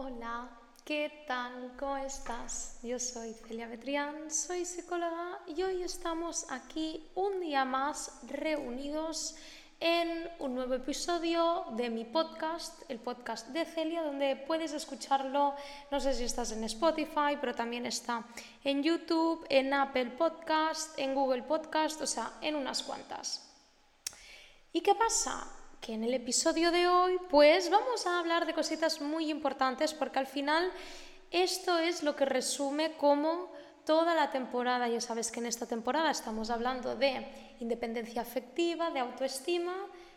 Hola, ¿qué tal? ¿Cómo estás? Yo soy Celia Betrián, soy psicóloga y hoy estamos aquí un día más reunidos en un nuevo episodio de mi podcast, el podcast de Celia, donde puedes escucharlo, no sé si estás en Spotify, pero también está en YouTube, en Apple Podcast, en Google Podcast, o sea, en unas cuantas. ¿Y qué pasa? Que en el episodio de hoy pues vamos a hablar de cositas muy importantes porque al final esto es lo que resume como toda la temporada, ya sabes que en esta temporada estamos hablando de independencia afectiva, de autoestima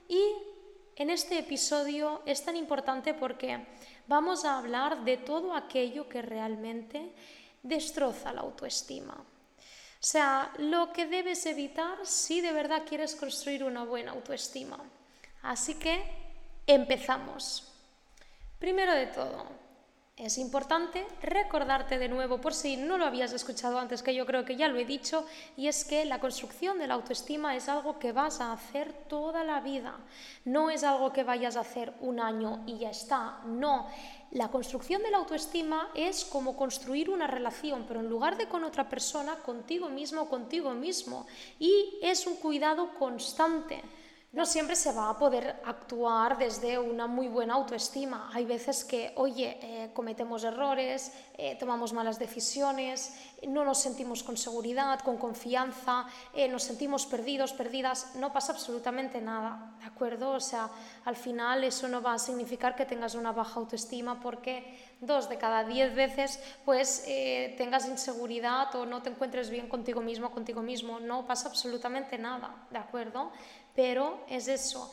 y en este episodio es tan importante porque vamos a hablar de todo aquello que realmente destroza la autoestima. O sea, lo que debes evitar si de verdad quieres construir una buena autoestima. Así que empezamos. Primero de todo, es importante recordarte de nuevo, por si no lo habías escuchado antes, que yo creo que ya lo he dicho, y es que la construcción de la autoestima es algo que vas a hacer toda la vida. No es algo que vayas a hacer un año y ya está. No. La construcción de la autoestima es como construir una relación, pero en lugar de con otra persona, contigo mismo contigo mismo. Y es un cuidado constante no siempre se va a poder actuar desde una muy buena autoestima. Hay veces que, oye, eh, cometemos errores, eh, tomamos malas decisiones, no nos sentimos con seguridad, con confianza, eh, nos sentimos perdidos, perdidas. No pasa absolutamente nada, ¿de acuerdo? O sea, al final eso no va a significar que tengas una baja autoestima porque dos de cada diez veces pues tengas inseguridad o no te encuentres bien contigo mismo contigo mismo. No pasa absolutamente nada, ¿de acuerdo? Pero es eso,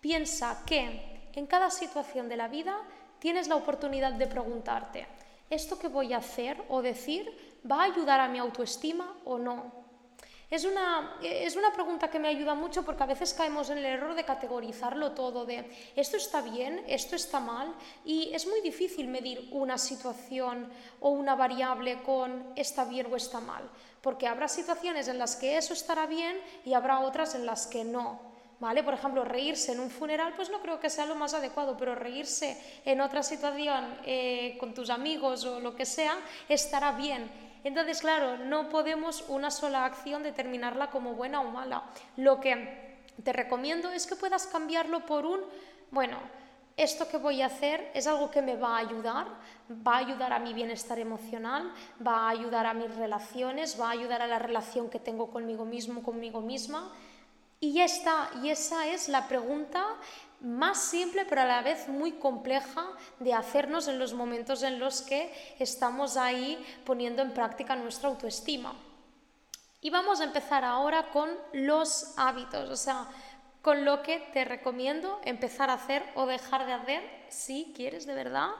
piensa que en cada situación de la vida tienes la oportunidad de preguntarte, ¿esto que voy a hacer o decir va a ayudar a mi autoestima o no? Es una, es una, pregunta que me ayuda mucho porque a veces caemos en el error de categorizarlo todo, de esto está bien, esto está mal, y es muy difícil medir una situación o una variable con está bien o está mal, porque habrá situaciones en las que eso estará bien y habrá otras en las que no. ¿Vale? Por ejemplo, reírse en un funeral, pues no creo que sea lo más adecuado, pero reírse en otra situación eh, con tus amigos o lo que sea, estará bien. Entonces, claro, no podemos una sola acción determinarla como buena o mala. Lo que te recomiendo es que puedas cambiarlo por un, bueno, esto que voy a hacer es algo que me va a ayudar, va a ayudar a mi bienestar emocional, va a ayudar a mis relaciones, va a ayudar a la relación que tengo conmigo mismo, conmigo misma y ya está, y esa es la pregunta más simple pero a la vez muy compleja de hacernos en los momentos en los que estamos ahí poniendo en práctica nuestra autoestima. Y vamos a empezar ahora con los hábitos, o sea, con lo que te recomiendo empezar a hacer o dejar de hacer si quieres de verdad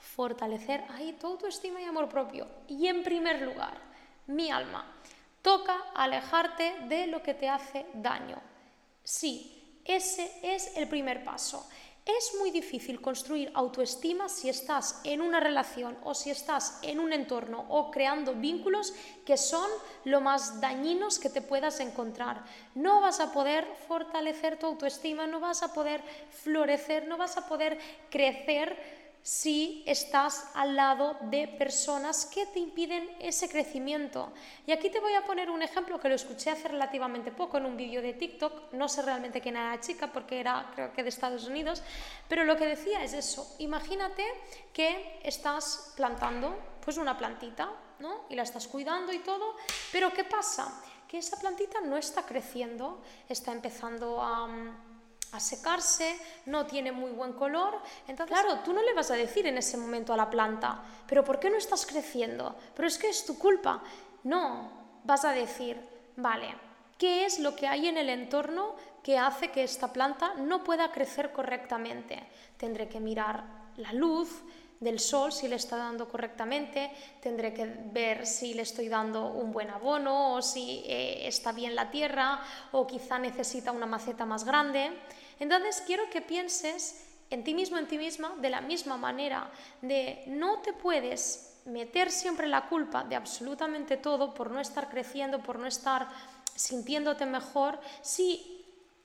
fortalecer ahí tu autoestima y amor propio. Y en primer lugar, mi alma. Toca alejarte de lo que te hace daño. Sí, ese es el primer paso. Es muy difícil construir autoestima si estás en una relación o si estás en un entorno o creando vínculos que son lo más dañinos que te puedas encontrar. No vas a poder fortalecer tu autoestima, no vas a poder florecer, no vas a poder crecer si estás al lado de personas que te impiden ese crecimiento. Y aquí te voy a poner un ejemplo que lo escuché hace relativamente poco en un vídeo de TikTok, no sé realmente quién era la chica porque era creo que de Estados Unidos, pero lo que decía es eso, imagínate que estás plantando pues una plantita, ¿no? Y la estás cuidando y todo, pero ¿qué pasa? Que esa plantita no está creciendo, está empezando a a secarse, no tiene muy buen color. Entonces, claro, tú no le vas a decir en ese momento a la planta, pero ¿por qué no estás creciendo? Pero es que es tu culpa. No, vas a decir, vale, ¿qué es lo que hay en el entorno que hace que esta planta no pueda crecer correctamente? Tendré que mirar la luz, del sol si le está dando correctamente, tendré que ver si le estoy dando un buen abono o si eh, está bien la tierra o quizá necesita una maceta más grande. Entonces quiero que pienses en ti mismo, en ti misma, de la misma manera, de no te puedes meter siempre la culpa de absolutamente todo por no estar creciendo, por no estar sintiéndote mejor, si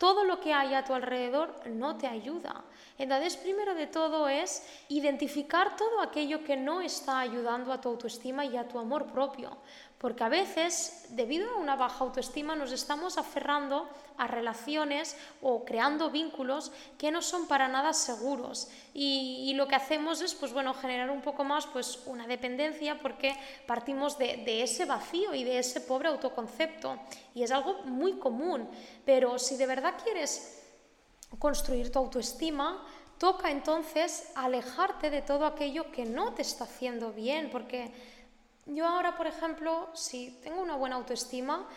todo lo que hay a tu alrededor no te ayuda. Entonces, primero de todo es identificar todo aquello que no está ayudando a tu autoestima y a tu amor propio. Porque a veces, debido a una baja autoestima, nos estamos aferrando a relaciones o creando vínculos que no son para nada seguros. Y, lo que hacemos es, pues bueno, generar un poco más pues, una dependencia porque partimos de, de ese vacío y de ese pobre autoconcepto. Y es algo muy común. Pero si de verdad quieres construir tu autoestima, toca entonces alejarte de todo aquello que no te está haciendo bien, porque yo ahora, por ejemplo, si tengo una buena autoestima,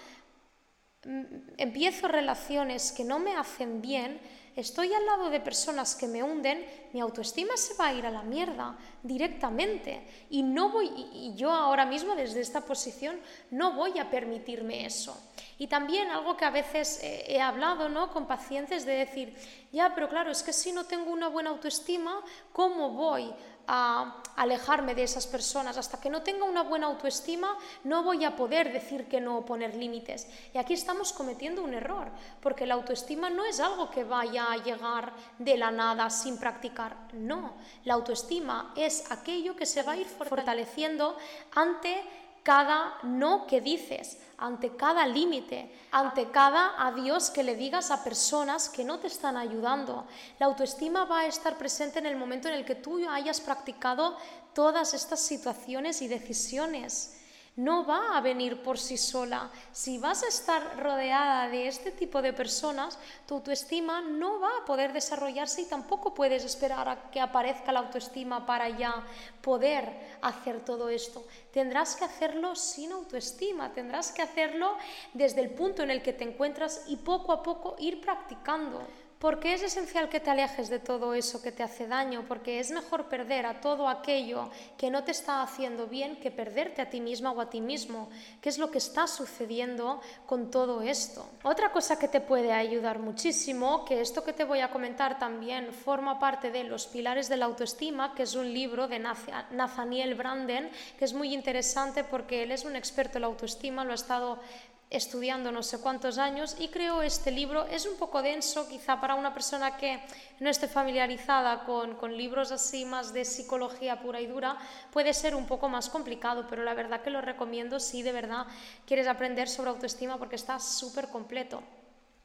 mm, empiezo relaciones que no me hacen bien, estoy al lado de personas que me hunden, mi autoestima se va a ir a la mierda directamente. Y no voy, y yo ahora mismo desde esta posición no voy a permitirme eso. Y también algo que a veces he hablado ¿no? con pacientes de decir, ya, pero claro, es que si no tengo una buena autoestima, ¿cómo voy a alejarme de esas personas. Hasta que no tenga una buena autoestima, no voy a poder decir que no o poner límites. Y aquí estamos cometiendo un error, porque la autoestima no es algo que vaya a llegar de la nada sin practicar. No, la autoestima es aquello que se va a ir fortaleciendo ante cada no que dices, ante cada límite, ante cada adiós que le digas a personas que no te están ayudando. La autoestima va a estar presente en el momento en el que tú hayas practicado todas estas situaciones y decisiones no va a venir por sí sola. Si vas a estar rodeada de este tipo de personas, tu autoestima no va a poder desarrollarse y tampoco puedes esperar a que aparezca la autoestima para ya poder hacer todo esto. Tendrás que hacerlo sin autoestima, tendrás que hacerlo desde el punto en el que te encuentras y poco a poco ir practicando. Porque es esencial que te alejes de todo eso que te hace daño, porque es mejor perder a todo aquello que no te está haciendo bien que perderte a ti misma o a ti mismo, que es lo que está sucediendo con todo esto. Otra cosa que te puede ayudar muchísimo, que esto que te voy a comentar también forma parte de Los Pilares de la Autoestima, que es un libro de Nathaniel Branden, que es muy interesante porque él es un experto en la autoestima, lo ha estado estudiando no sé cuántos años y creo este libro. Es un poco denso quizá para una persona que no esté familiarizada con, con, libros así más de psicología pura y dura, puede ser un poco más complicado, pero la verdad que lo recomiendo si de verdad quieres aprender sobre autoestima porque está súper completo.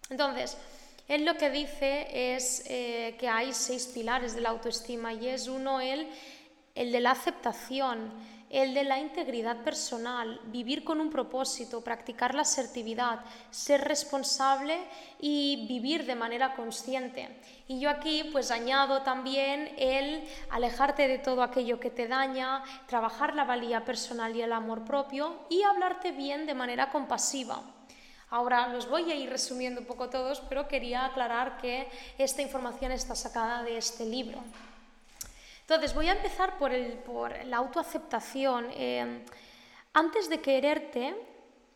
Entonces, él lo que dice es eh, que hay seis pilares de la autoestima y es uno el, el de la aceptación el de la integridad personal, vivir con un propósito, practicar la asertividad, ser responsable y vivir de manera consciente. Y yo aquí pues añado también el alejarte de todo aquello que te daña, trabajar la valía personal y el amor propio y hablarte bien de manera compasiva. Ahora los voy a ir resumiendo un poco todos, pero quería aclarar que esta información está sacada de este libro. Entonces, voy a empezar por, la autoaceptación. Eh, antes de quererte,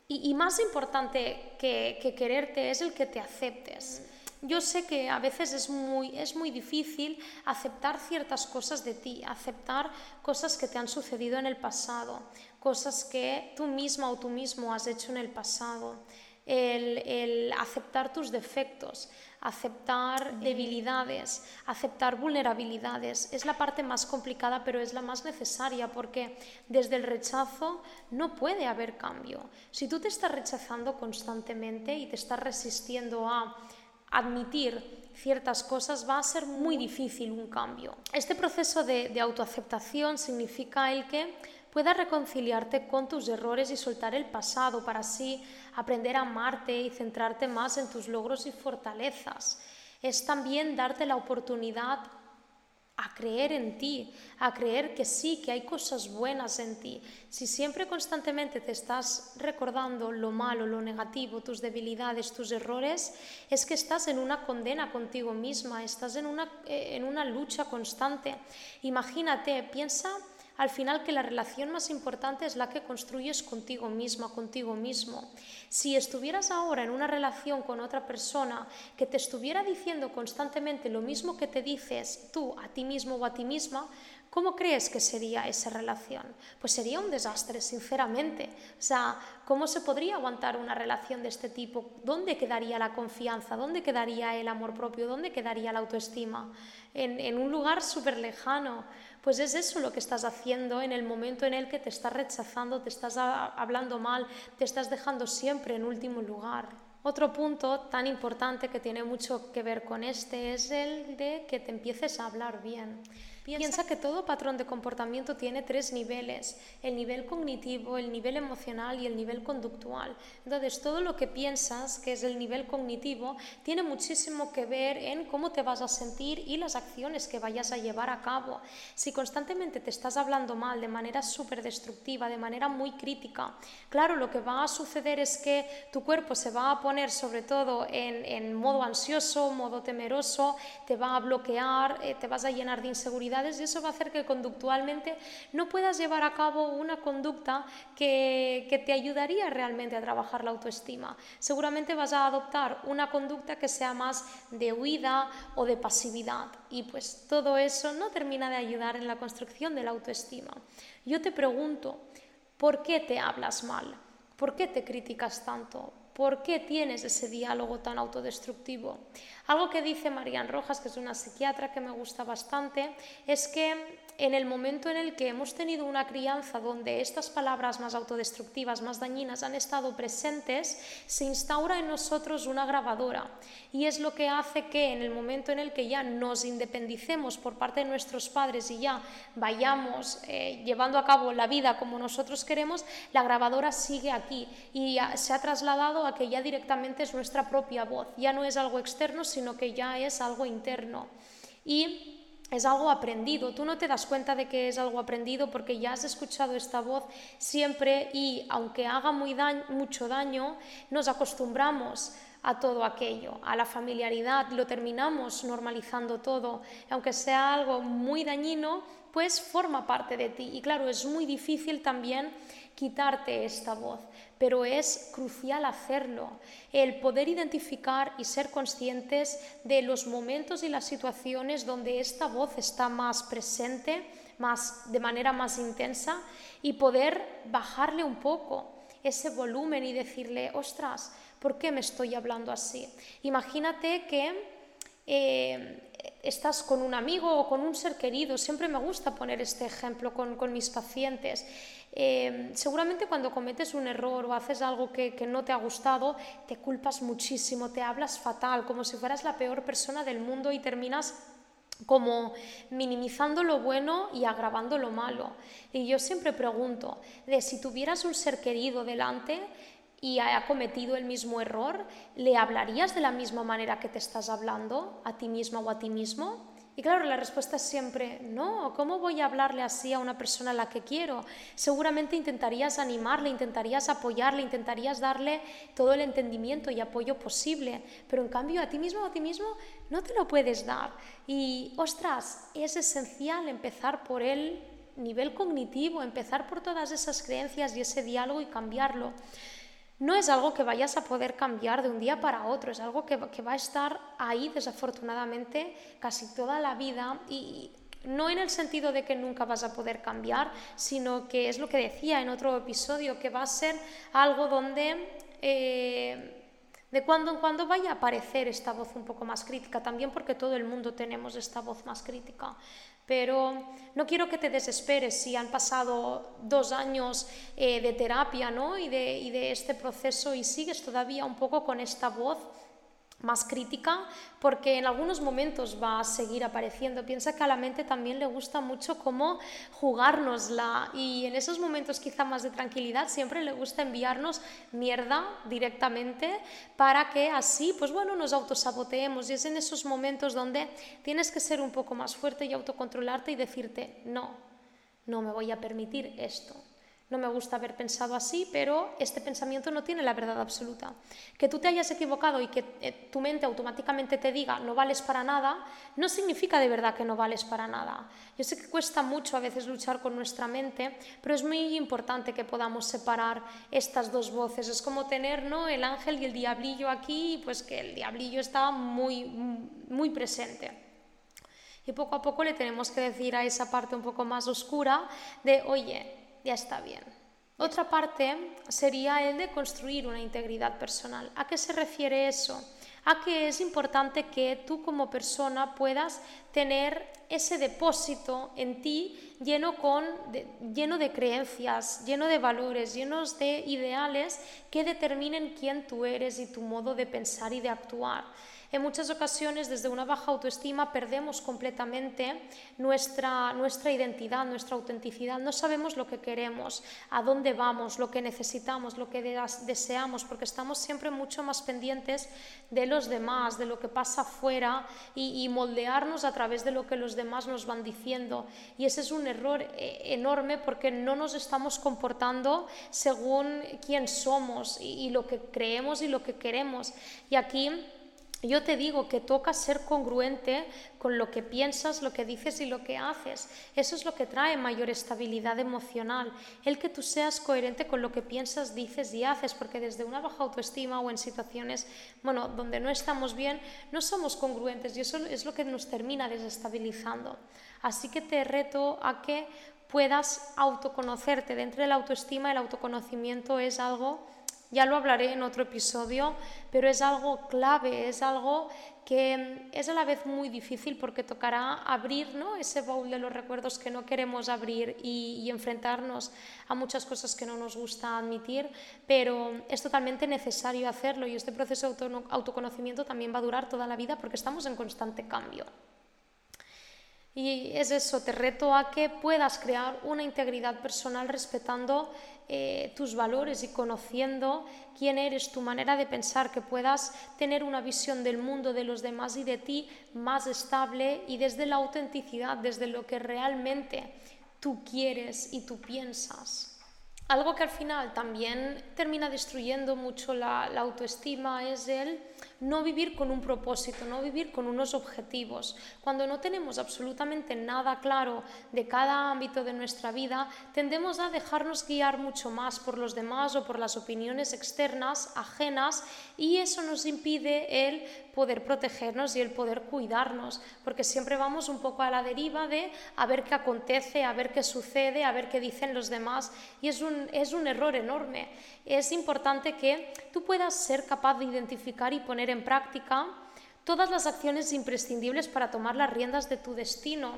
y, más importante que, quererte es el que te aceptes. Yo sé que a veces es muy, es muy difícil aceptar ciertas cosas de ti, aceptar cosas que te han sucedido en el pasado, cosas que tú misma o tú mismo has hecho en el pasado, el aceptar tus defectos, aceptar debilidades, aceptar vulnerabilidades. Es la parte más complicada, pero es la más necesaria porque desde el rechazo no puede haber cambio. Si tú te estás rechazando constantemente y te estás resistiendo a admitir ciertas cosas, va a ser muy difícil un cambio. Este proceso de, de autoaceptación significa el que puedas reconciliarte con tus errores y soltar el pasado para así aprender a amarte y centrarte más en tus logros y fortalezas. Es también darte la oportunidad a creer en ti, a creer que sí, que hay cosas buenas en ti. Si siempre constantemente te estás recordando lo malo, lo negativo, tus debilidades, tus errores, es que estás en una condena contigo misma, estás en una, eh, en una lucha constante. Imagínate, piensa al final que la relación más importante es la que construyes contigo misma, contigo mismo. Si estuvieras ahora en una relación con otra persona que te estuviera diciendo constantemente lo mismo que te dices tú a ti mismo o a ti misma, ¿cómo crees que sería esa relación? Pues sería un desastre, sinceramente. O sea, ¿cómo se podría aguantar una relación de este tipo? ¿Dónde quedaría la confianza? ¿Dónde quedaría el amor propio? ¿Dónde quedaría la autoestima? En, un lugar súper lejano. Pues es eso lo que estás haciendo en el momento en el que te estás rechazando, te estás hablando mal, te estás dejando siempre en último lugar. Otro punto tan importante que tiene mucho que ver con este es el de que te empieces a hablar bien. Piensa que todo patrón de comportamiento tiene tres niveles, el nivel cognitivo, el nivel emocional y el nivel conductual. Entonces, todo lo que piensas, que es el nivel cognitivo, tiene muchísimo que ver en cómo te vas a sentir y las acciones que vayas a llevar a cabo. Si constantemente te estás hablando mal de manera súper destructiva, de manera muy crítica, claro, lo que va a suceder es que tu cuerpo se va a poner sobre todo en, en modo ansioso, modo temeroso, te va a bloquear, eh, te vas a llenar de inseguridad y eso va a hacer que conductualmente no puedas llevar a cabo una conducta que, que te ayudaría realmente a trabajar la autoestima. Seguramente vas a adoptar una conducta que sea más de huida o de pasividad y pues todo eso no termina de ayudar en la construcción de la autoestima. Yo te pregunto, ¿por qué te hablas mal? ¿Por qué te criticas tanto? ¿Por qué tienes ese diálogo tan autodestructivo? Algo que dice Marian Rojas, que es una psiquiatra que me gusta bastante, es que en el momento en el que hemos tenido una crianza donde estas palabras más autodestructivas, más dañinas han estado presentes, se instaura en nosotros una grabadora y es lo que hace que en el momento en el que ya nos independicemos por parte de nuestros padres y ya vayamos eh, llevando a cabo la vida como nosotros queremos, la grabadora sigue aquí y se ha trasladado a que ya directamente es nuestra propia voz, ya no es algo externo, sino que ya es algo interno. Y es algo aprendido. Tú no te das cuenta de que es algo aprendido porque ya has escuchado esta voz siempre y aunque haga muy mucho daño, nos acostumbramos a todo aquello, a la familiaridad, lo terminamos normalizando todo, aunque sea algo muy dañino, pues forma parte de ti. Y claro, es muy difícil también quitarte esta voz, pero es crucial hacerlo, el poder identificar y ser conscientes de los momentos y las situaciones donde esta voz está más presente, más, de manera más intensa, y poder bajarle un poco ese volumen y decirle, ostras, ¿por qué me estoy hablando así? Imagínate que eh, estás con un amigo o con un ser querido, siempre me gusta poner este ejemplo con, mis pacientes. Eh, seguramente cuando cometes un error o haces algo que, no te ha gustado, te culpas muchísimo, te hablas fatal, como si fueras la peor persona del mundo y terminas como minimizando lo bueno y agravando lo malo. Y yo siempre pregunto, de si tuvieras un ser querido delante, y ha cometido el mismo error, ¿le hablarías de la misma manera que te estás hablando a ti misma o a ti mismo? Y claro, la respuesta es siempre, no, ¿cómo voy a hablarle así a una persona a la que quiero? Seguramente intentarías animarle, intentarías apoyarle, intentarías darle todo el entendimiento y apoyo posible, pero en cambio a ti mismo o a ti mismo no te lo puedes dar. Y, ostras, es esencial empezar por el nivel cognitivo, empezar por todas esas creencias y ese diálogo y cambiarlo no es algo que vayas a poder cambiar de un día para otro, es algo que, va a estar ahí desafortunadamente casi toda la vida y no en el sentido de que nunca vas a poder cambiar, sino que es lo que decía en otro episodio, que va a ser algo donde... Eh, de cuando en cuando vaya a aparecer esta voz un poco más crítica, también porque todo el mundo tenemos esta voz más crítica. Pero no quiero que te desesperes si han pasado dos años eh, de terapia ¿no? y, de, y de este proceso y sigues todavía un poco con esta voz más crítica, porque en algunos momentos va a seguir apareciendo. Piensa que a la mente también le gusta mucho cómo jugárnosla y en esos momentos quizá más de tranquilidad siempre le gusta enviarnos mierda directamente para que así, pues bueno, nos autosaboteemos y es en esos momentos donde tienes que ser un poco más fuerte y autocontrolarte y decirte, no, no me voy a permitir esto no me gusta haber pensado así, pero este pensamiento no tiene la verdad absoluta. Que tú te hayas equivocado y que eh, tu mente automáticamente te diga no vales para nada, no significa de verdad que no vales para nada. Yo sé que cuesta mucho a veces luchar con nuestra mente, pero es muy importante que podamos separar estas dos voces. Es como tener ¿no? el ángel y el diablillo aquí, pues que el diablillo está muy, muy presente. Y poco a poco le tenemos que decir a esa parte un poco más oscura de, oye, ya está bien. Otra parte sería el de construir una integridad personal. ¿A qué se refiere eso? A que es importante que tú como persona puedas tener ese depósito en ti lleno, con, de, lleno de creencias, lleno de valores, llenos de ideales que determinen quién tú eres y tu modo de pensar y de actuar. En muchas ocasiones, desde una baja autoestima, perdemos completamente nuestra, nuestra identidad, nuestra autenticidad. No sabemos lo que queremos, a dónde vamos, lo que necesitamos, lo que deseamos, porque estamos siempre mucho más pendientes de los demás, de lo que pasa afuera y, y moldearnos a través de lo que los demás nos van diciendo. Y ese es un error eh, enorme porque no nos estamos comportando según quién somos y lo que creemos y lo que queremos. Y aquí yo te digo que toca ser congruente con lo que piensas, lo que dices y lo que haces. Eso es lo que trae mayor estabilidad emocional, el que tú seas coherente con lo que piensas, dices y haces, porque desde una baja autoestima o en situaciones, bueno, donde no estamos bien, no somos congruentes y eso es lo que nos termina desestabilizando. Así que te reto a que puedas autoconocerte. Dentro de la autoestima, el autoconocimiento es algo ya lo hablaré en otro episodio, pero es algo clave, es algo que es a la vez muy difícil porque tocará abrir ¿no? ese baúl de los recuerdos que no queremos abrir y, enfrentarnos a muchas cosas que no nos gusta admitir, pero es totalmente necesario hacerlo y este proceso de autoconocimiento también va a durar toda la vida porque estamos en constante cambio. Y es eso, te reto a que puedas crear una integridad personal respetando eh, tus valores y conociendo quién eres, tu manera de pensar, que puedas tener una visión del mundo, de los demás y de ti más estable y desde la autenticidad, desde lo que realmente tú quieres y tú piensas. Algo que al final también termina destruyendo mucho la, la autoestima es el no vivir con un propósito, no vivir con unos objetivos. Cuando no tenemos absolutamente nada claro de cada ámbito de nuestra vida, tendemos a dejarnos guiar mucho más por los demás o por las opiniones externas, ajenas, y eso nos impide el poder protegernos y el poder cuidarnos, porque siempre vamos un poco a la deriva de a ver qué acontece, a ver qué sucede, a ver qué dicen los demás, y es un, es un error enorme. Es importante que tú puedas ser capaz de identificar y poner en práctica todas las acciones imprescindibles para tomar las riendas de tu destino.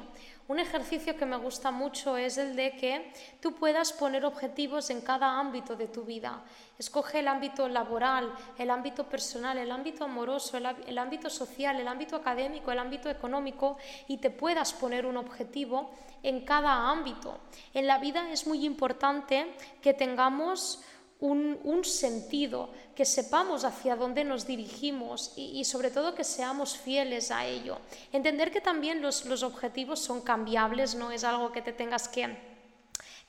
Un ejercicio que me gusta mucho es el de que tú puedas poner objetivos en cada ámbito de tu vida. Escoge el ámbito laboral, el ámbito personal, el ámbito amoroso, el, ámbito social, el ámbito académico, el ámbito económico y te puedas poner un objetivo en cada ámbito. En la vida es muy importante que tengamos un, sentido, que sepamos hacia dónde nos dirigimos y, sobre todo que seamos fieles a ello. Entender que también los, objetivos son cambiables, no es algo que te tengas que,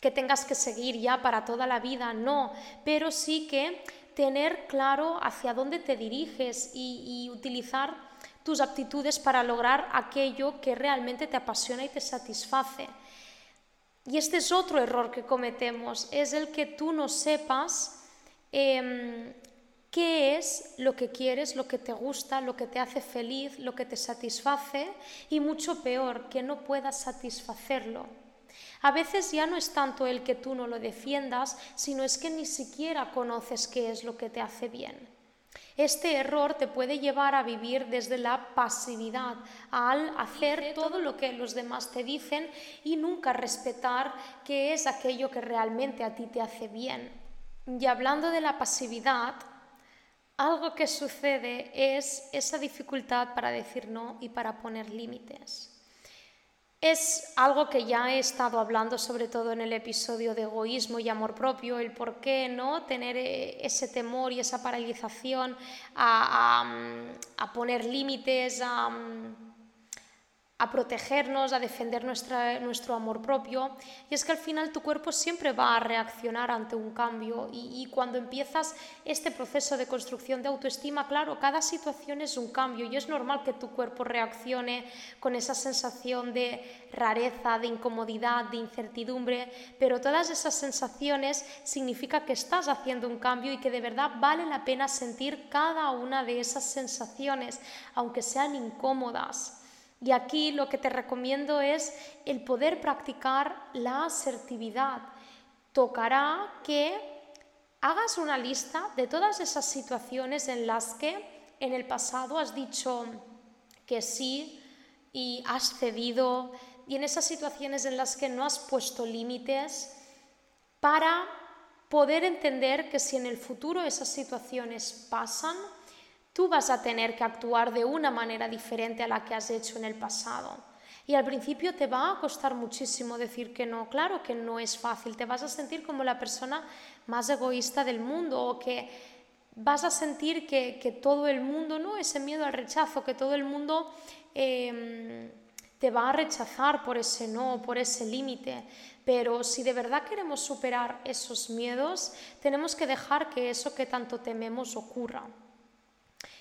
que tengas que seguir ya para toda la vida, no, pero sí que tener claro hacia dónde te diriges y utilizar tus aptitudes para lograr aquello que realmente te apasiona y te satisface. Y este es otro error que cometemos, es el que tú no sepas em, qué es lo que quieres, lo que te gusta, lo que te hace feliz, lo que te satisface y mucho peor, que no puedas satisfacerlo. A veces ya no es tanto el que tú no lo defiendas, sino es que ni siquiera conoces qué es lo que te hace bien. Este error te puede llevar a vivir desde la pasividad, al hacer todo lo que los demás te dicen y nunca respetar qué es aquello que realmente a ti te hace bien. Y hablando de la pasividad, algo que sucede es esa dificultad para decir no y para poner límites. Es algo que ya he estado hablando sobre todo en el episodio de egoísmo y amor propio, el por qué no tener eh, ese temor y esa paralización a, a poner límites, a a protegernos, a defender nuestra, nuestro amor propio. Y es que al final tu cuerpo siempre va a reaccionar ante un cambio y, cuando empiezas este proceso de construcción de autoestima, claro, cada situación es un cambio y es normal que tu cuerpo reaccione con esa sensación de rareza, de incomodidad, de incertidumbre, pero todas esas sensaciones significa que estás haciendo un cambio y que de verdad vale la pena sentir cada una de esas sensaciones, aunque sean incómodas. Y aquí lo que te recomiendo es el poder practicar la asertividad. Tocará que hagas una lista de todas esas situaciones en las que en el pasado has dicho que sí y has cedido y en esas situaciones en las que no has puesto límites para poder entender que si en el futuro esas situaciones pasan, tú vas a tener que actuar de una manera diferente a la que has hecho en el pasado. Y al principio te va a costar muchísimo decir que no, claro que no es fácil, te vas a sentir como la persona más egoísta del mundo o que vas a sentir que, todo el mundo, ¿no? Ese miedo al rechazo, que todo el mundo em, te va a rechazar por ese no, por ese límite. Pero si de verdad queremos superar esos miedos, tenemos que dejar que eso que tanto tememos ocurra.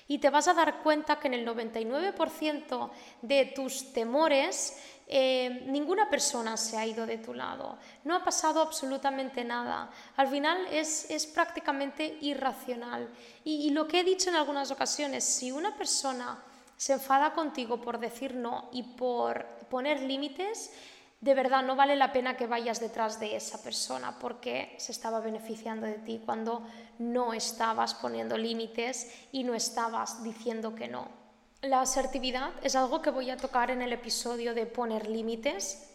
Y te vas a dar cuenta que en el 99% de tus temores eh, ninguna persona se ha ido de tu lado, no ha pasado absolutamente nada. Al final es, prácticamente irracional. y, lo que he dicho en algunas ocasiones, si una persona se enfada contigo por decir no y por poner límites, de verdad no vale la pena que vayas detrás de esa persona porque se estaba beneficiando de ti cuando no estabas poniendo límites y no estabas diciendo que no. La asertividad es algo que voy a tocar en el episodio de poner límites,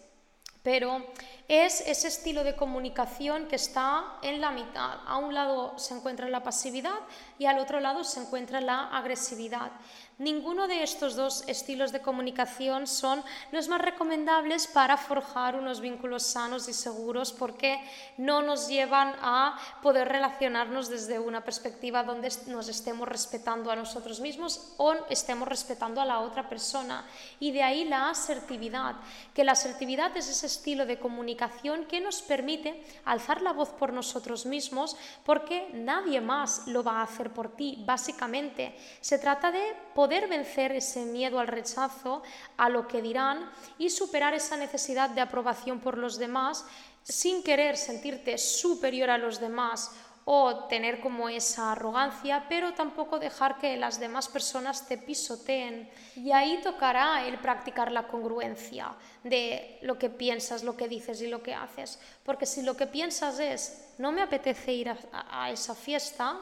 pero es ese estilo de comunicación que está en la mitad. A un lado se encuentra la pasividad y al otro lado se encuentra la agresividad. Ninguno de estos dos estilos de comunicación son los más recomendables para forjar unos vínculos sanos y seguros porque no nos llevan a poder relacionarnos desde una perspectiva donde nos estemos respetando a nosotros mismos o estemos respetando a la otra persona. Y de ahí la asertividad, que la asertividad es ese estilo de comunicación que nos permite alzar la voz por nosotros mismos porque nadie más lo va a hacer por ti, básicamente. Se trata de poder vencer ese miedo al rechazo, a lo que dirán y superar esa necesidad de aprobación por los demás sin querer sentirte superior a los demás o tener como esa arrogancia, pero tampoco dejar que las demás personas te pisoteen. Y ahí tocará el practicar la congruencia de lo que piensas, lo que dices y lo que haces. Porque si lo que piensas es, no me apetece ir a, esa fiesta,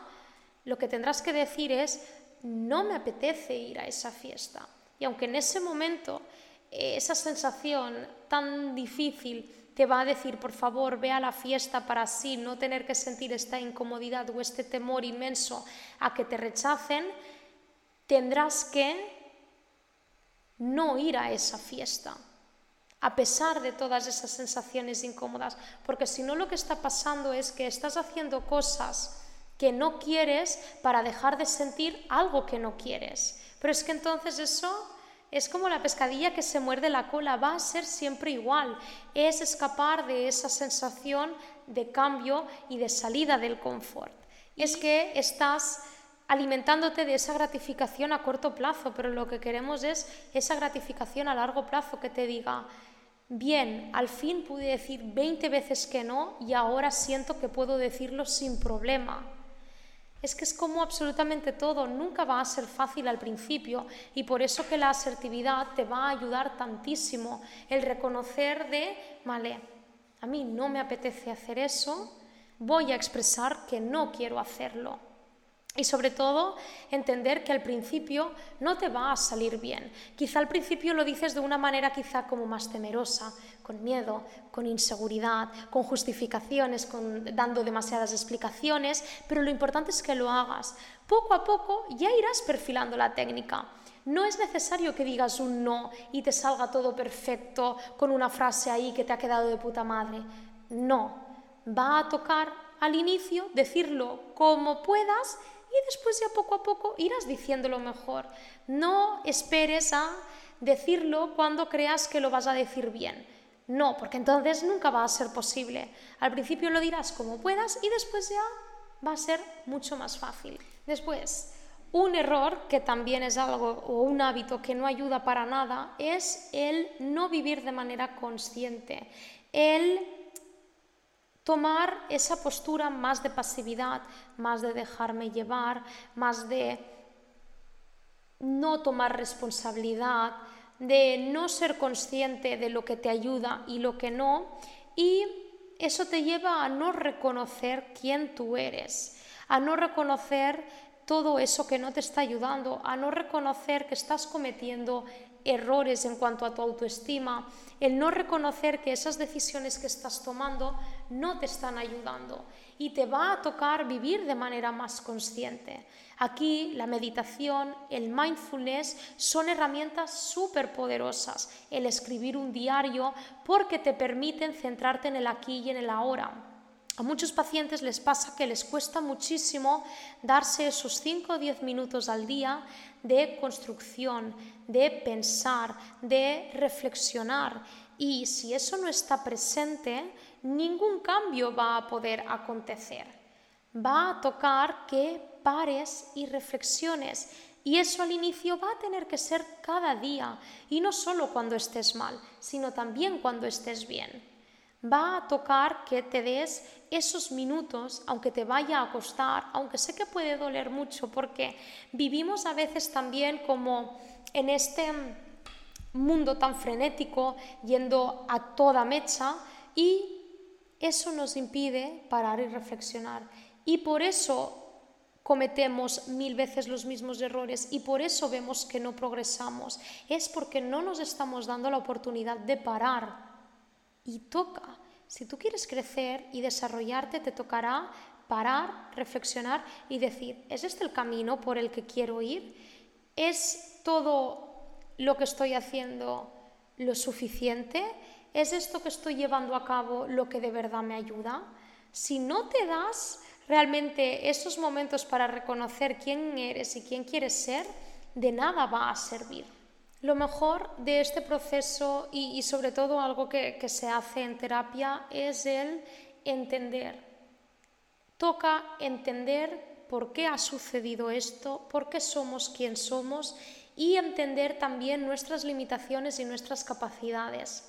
lo que tendrás que decir es, no me apetece ir a esa fiesta. Y aunque en ese momento eh, esa sensación tan difícil te va a decir, por favor, ve a la fiesta para así no tener que sentir esta incomodidad o este temor inmenso a que te rechacen, tendrás que no ir a esa fiesta, a pesar de todas esas sensaciones incómodas, porque si no lo que está pasando es que estás haciendo cosas que no quieres para dejar de sentir algo que no quieres. Pero es que entonces eso es como la pescadilla que se muerde la cola, va a ser siempre igual. Es escapar de esa sensación de cambio y de salida del confort. Es que estás alimentándote de esa gratificación a corto plazo, pero lo que queremos es esa gratificación a largo plazo que te diga, bien, al fin pude decir 20 veces que no y ahora siento que puedo decirlo sin problema. Es que es como absolutamente todo, nunca va a ser fácil al principio y por eso que la asertividad te va a ayudar tantísimo el reconocer de, vale, a mí no me apetece hacer eso, voy a expresar que no quiero hacerlo. Y sobre todo, entender que al principio no te va a salir bien. Quizá al principio lo dices de una manera quizá como más temerosa, con miedo, con inseguridad, con justificaciones, con, dando demasiadas explicaciones, pero lo importante es que lo hagas. Poco a poco ya irás perfilando la técnica. No es necesario que digas un no y te salga todo perfecto con una frase ahí que te ha quedado de puta madre. No, va a tocar al inicio decirlo como puedas y después ya poco a poco irás diciéndolo mejor. No esperes a decirlo cuando creas que lo vas a decir bien. No, porque entonces nunca va a ser posible. Al principio lo dirás como puedas y después ya va a ser mucho más fácil. Después, un error que también es algo o un hábito que no ayuda para nada es el no vivir de manera consciente, el tomar esa postura más de pasividad, más de dejarme llevar, más de no tomar responsabilidad, de no ser consciente de lo que te ayuda y lo que no, y eso te lleva a no reconocer quién tú eres, a no reconocer todo eso que no te está ayudando, a no reconocer que estás cometiendo errores en cuanto a tu autoestima, el no reconocer que esas decisiones que estás tomando no te están ayudando y te va a tocar vivir de manera más consciente. Aquí la meditación, el mindfulness son herramientas súper poderosas. El escribir un diario porque te permiten centrarte en el aquí y en el ahora. A muchos pacientes les pasa que les cuesta muchísimo darse esos 5 o 10 minutos al día de construcción, de pensar, de reflexionar. Y si eso no está presente, ningún cambio va a poder acontecer. Va a tocar que pares y reflexiones. Y eso al inicio va a tener que ser cada día, y no solo cuando estés mal, sino también cuando estés bien. Va a tocar que te des esos minutos, aunque te vaya a costar, aunque sé que puede doler mucho, porque vivimos a veces también como en este mundo tan frenético, yendo a toda mecha, y eso nos impide parar y reflexionar. Y por eso cometemos mil veces los mismos errores y por eso vemos que no progresamos. Es porque no nos estamos dando la oportunidad de parar. Y toca. Si tú quieres crecer y desarrollarte, te tocará parar, reflexionar y decir, ¿es este el camino por el que quiero ir? ¿Es todo lo que estoy haciendo lo suficiente? ¿Es esto que estoy llevando a cabo lo que de verdad me ayuda? Si no te das realmente esos momentos para reconocer quién eres y quién quieres ser, de nada va a servir. Lo mejor de este proceso y, sobre todo algo que, que se hace en terapia es el entender. Toca entender por qué ha sucedido esto, por qué somos quien somos y entender también nuestras limitaciones y nuestras capacidades.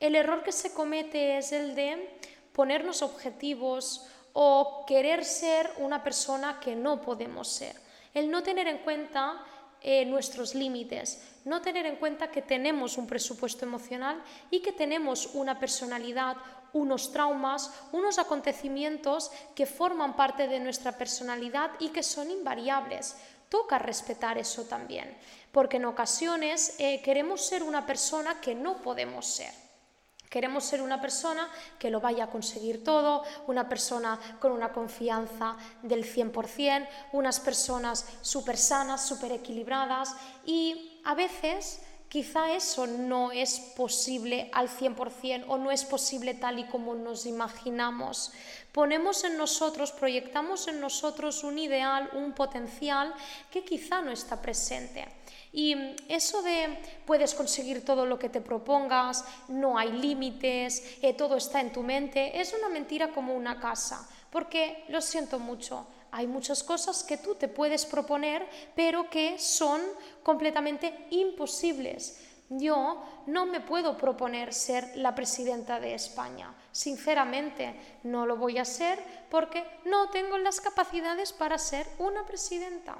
El error que se comete es el de ponernos objetivos o querer ser una persona que no podemos ser. El no tener en cuenta eh, nuestros límites, no tener en cuenta que tenemos un presupuesto emocional y que tenemos una personalidad, unos traumas, unos acontecimientos que forman parte de nuestra personalidad y que son invariables. Toca respetar eso también, porque en ocasiones eh, queremos ser una persona que no podemos ser. Queremos ser una persona que lo vaya a conseguir todo, una persona con una confianza del 100%, unas personas súper sanas, súper equilibradas y a veces quizá eso no es posible al 100% o no es posible tal y como nos imaginamos. Ponemos en nosotros, proyectamos en nosotros un ideal, un potencial que quizá no está presente. Y eso de puedes conseguir todo lo que te propongas, no hay límites, eh, todo está en tu mente, es una mentira como una casa, porque lo siento mucho, hay muchas cosas que tú te puedes proponer, pero que son completamente imposibles. Yo no me puedo proponer ser la presidenta de España. Sinceramente, no lo voy a ser porque no tengo las capacidades para ser una presidenta.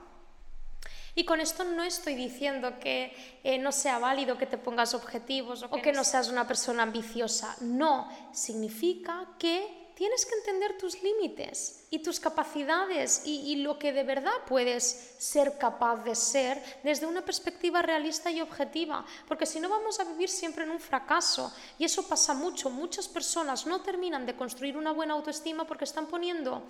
Y con esto no estoy diciendo que eh, no sea válido que te pongas objetivos o que, no seas una persona ambiciosa. No, significa que tienes que entender tus límites y tus capacidades y, lo que de verdad puedes ser capaz de ser desde una perspectiva realista y objetiva, porque si no vamos a vivir siempre en un fracaso y eso pasa mucho. Muchas personas no terminan de construir una buena autoestima porque están poniendo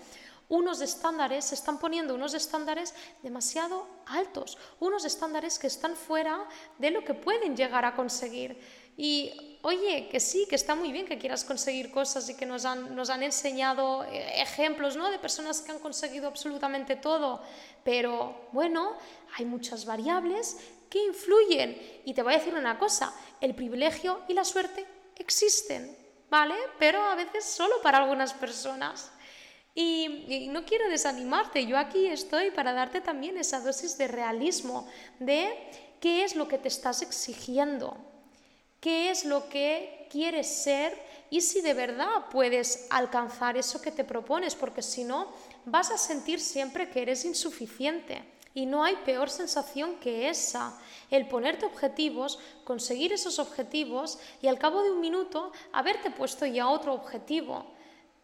unos estándares, están poniendo unos estándares demasiado altos, unos estándares que están fuera de lo que pueden llegar a conseguir. Y oye, que sí, que está muy bien que quieras conseguir cosas y que nos han, nos han enseñado eh, ejemplos ¿no? de personas que han conseguido absolutamente todo, pero bueno, hay muchas variables que influyen. Y te voy a decir una cosa, el privilegio y la suerte existen, ¿vale? Pero a veces solo para algunas personas. Y, no quiero desanimarte, yo aquí estoy para darte también esa dosis de realismo, de qué es lo que te estás exigiendo, qué es lo que quieres ser y si de verdad puedes alcanzar eso que te propones, porque si no, vas a sentir siempre que eres insuficiente. Y no hay peor sensación que esa, el ponerte objetivos, conseguir esos objetivos y al cabo de un minuto haberte puesto ya otro objetivo.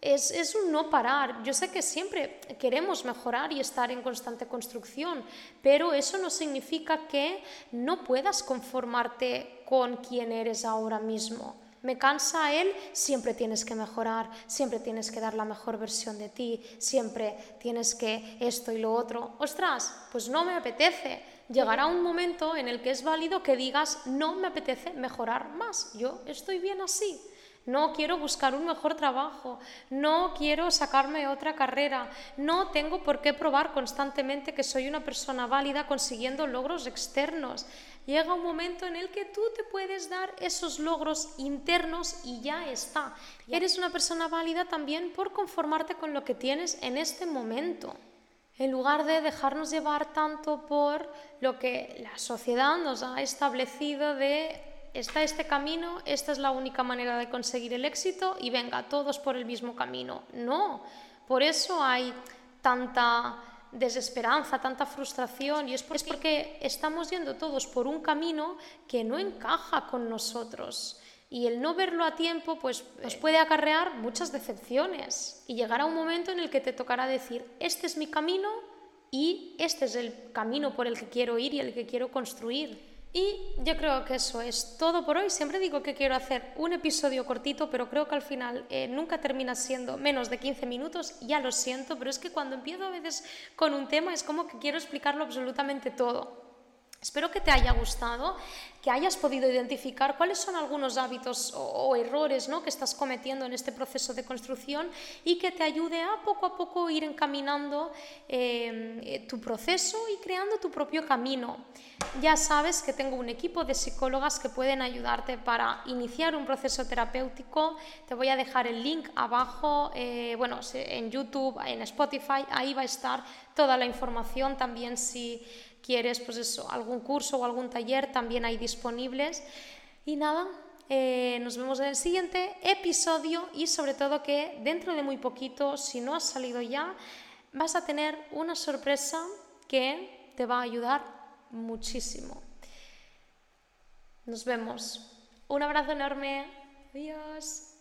Es, es, un no parar. Yo sé que siempre queremos mejorar y estar en constante construcción, pero eso no significa que no puedas conformarte con quien eres ahora mismo me cansa él, siempre tienes que mejorar, siempre tienes que dar la mejor versión de ti, siempre tienes que esto y lo otro. Ostras, pues no me apetece. Llegará un momento en el que es válido que digas, no me apetece mejorar más, yo estoy bien así. No quiero buscar un mejor trabajo, no quiero sacarme otra carrera, no tengo por qué probar constantemente que soy una persona válida consiguiendo logros externos llega un momento en el que tú te puedes dar esos logros internos y ya está. Eres una persona válida también por conformarte con lo que tienes en este momento. En lugar de dejarnos llevar tanto por lo que la sociedad nos ha establecido de está este camino, esta es la única manera de conseguir el éxito y venga, todos por el mismo camino. No, por eso hay tanta desesperanza, tanta frustración, y es porque, estamos yendo todos por un camino que no encaja con nosotros. Y el no verlo a tiempo pues, nos puede acarrear muchas decepciones. Y llegará un momento en el que te tocará decir, este es mi camino y este es el camino por el que quiero ir y el que quiero construir. Y yo creo que eso es todo por hoy. Siempre digo que quiero hacer un episodio cortito, pero creo que al final eh, nunca termina siendo menos de 15 minutos. Ya lo siento, pero es que cuando empiezo a veces con un tema es como que quiero explicarlo absolutamente todo. Espero que te haya gustado, que hayas podido identificar cuáles son algunos hábitos o, errores ¿no? que estás cometiendo en este proceso de construcción y que te ayude a poco a poco ir encaminando eh, tu proceso y creando tu propio camino. Ya sabes que tengo un equipo de psicólogas que pueden ayudarte para iniciar un proceso terapéutico. Te voy a dejar el link abajo, eh, bueno, en YouTube, en Spotify, ahí va a estar toda la información también si quieres pues eso, algún curso o algún taller, también hay disponibles. Y nada, eh, nos vemos en el siguiente episodio y sobre todo que dentro de muy poquito, si no has salido ya, vas a tener una sorpresa que te va a ayudar muchísimo. Nos vemos. Un abrazo enorme. Adiós.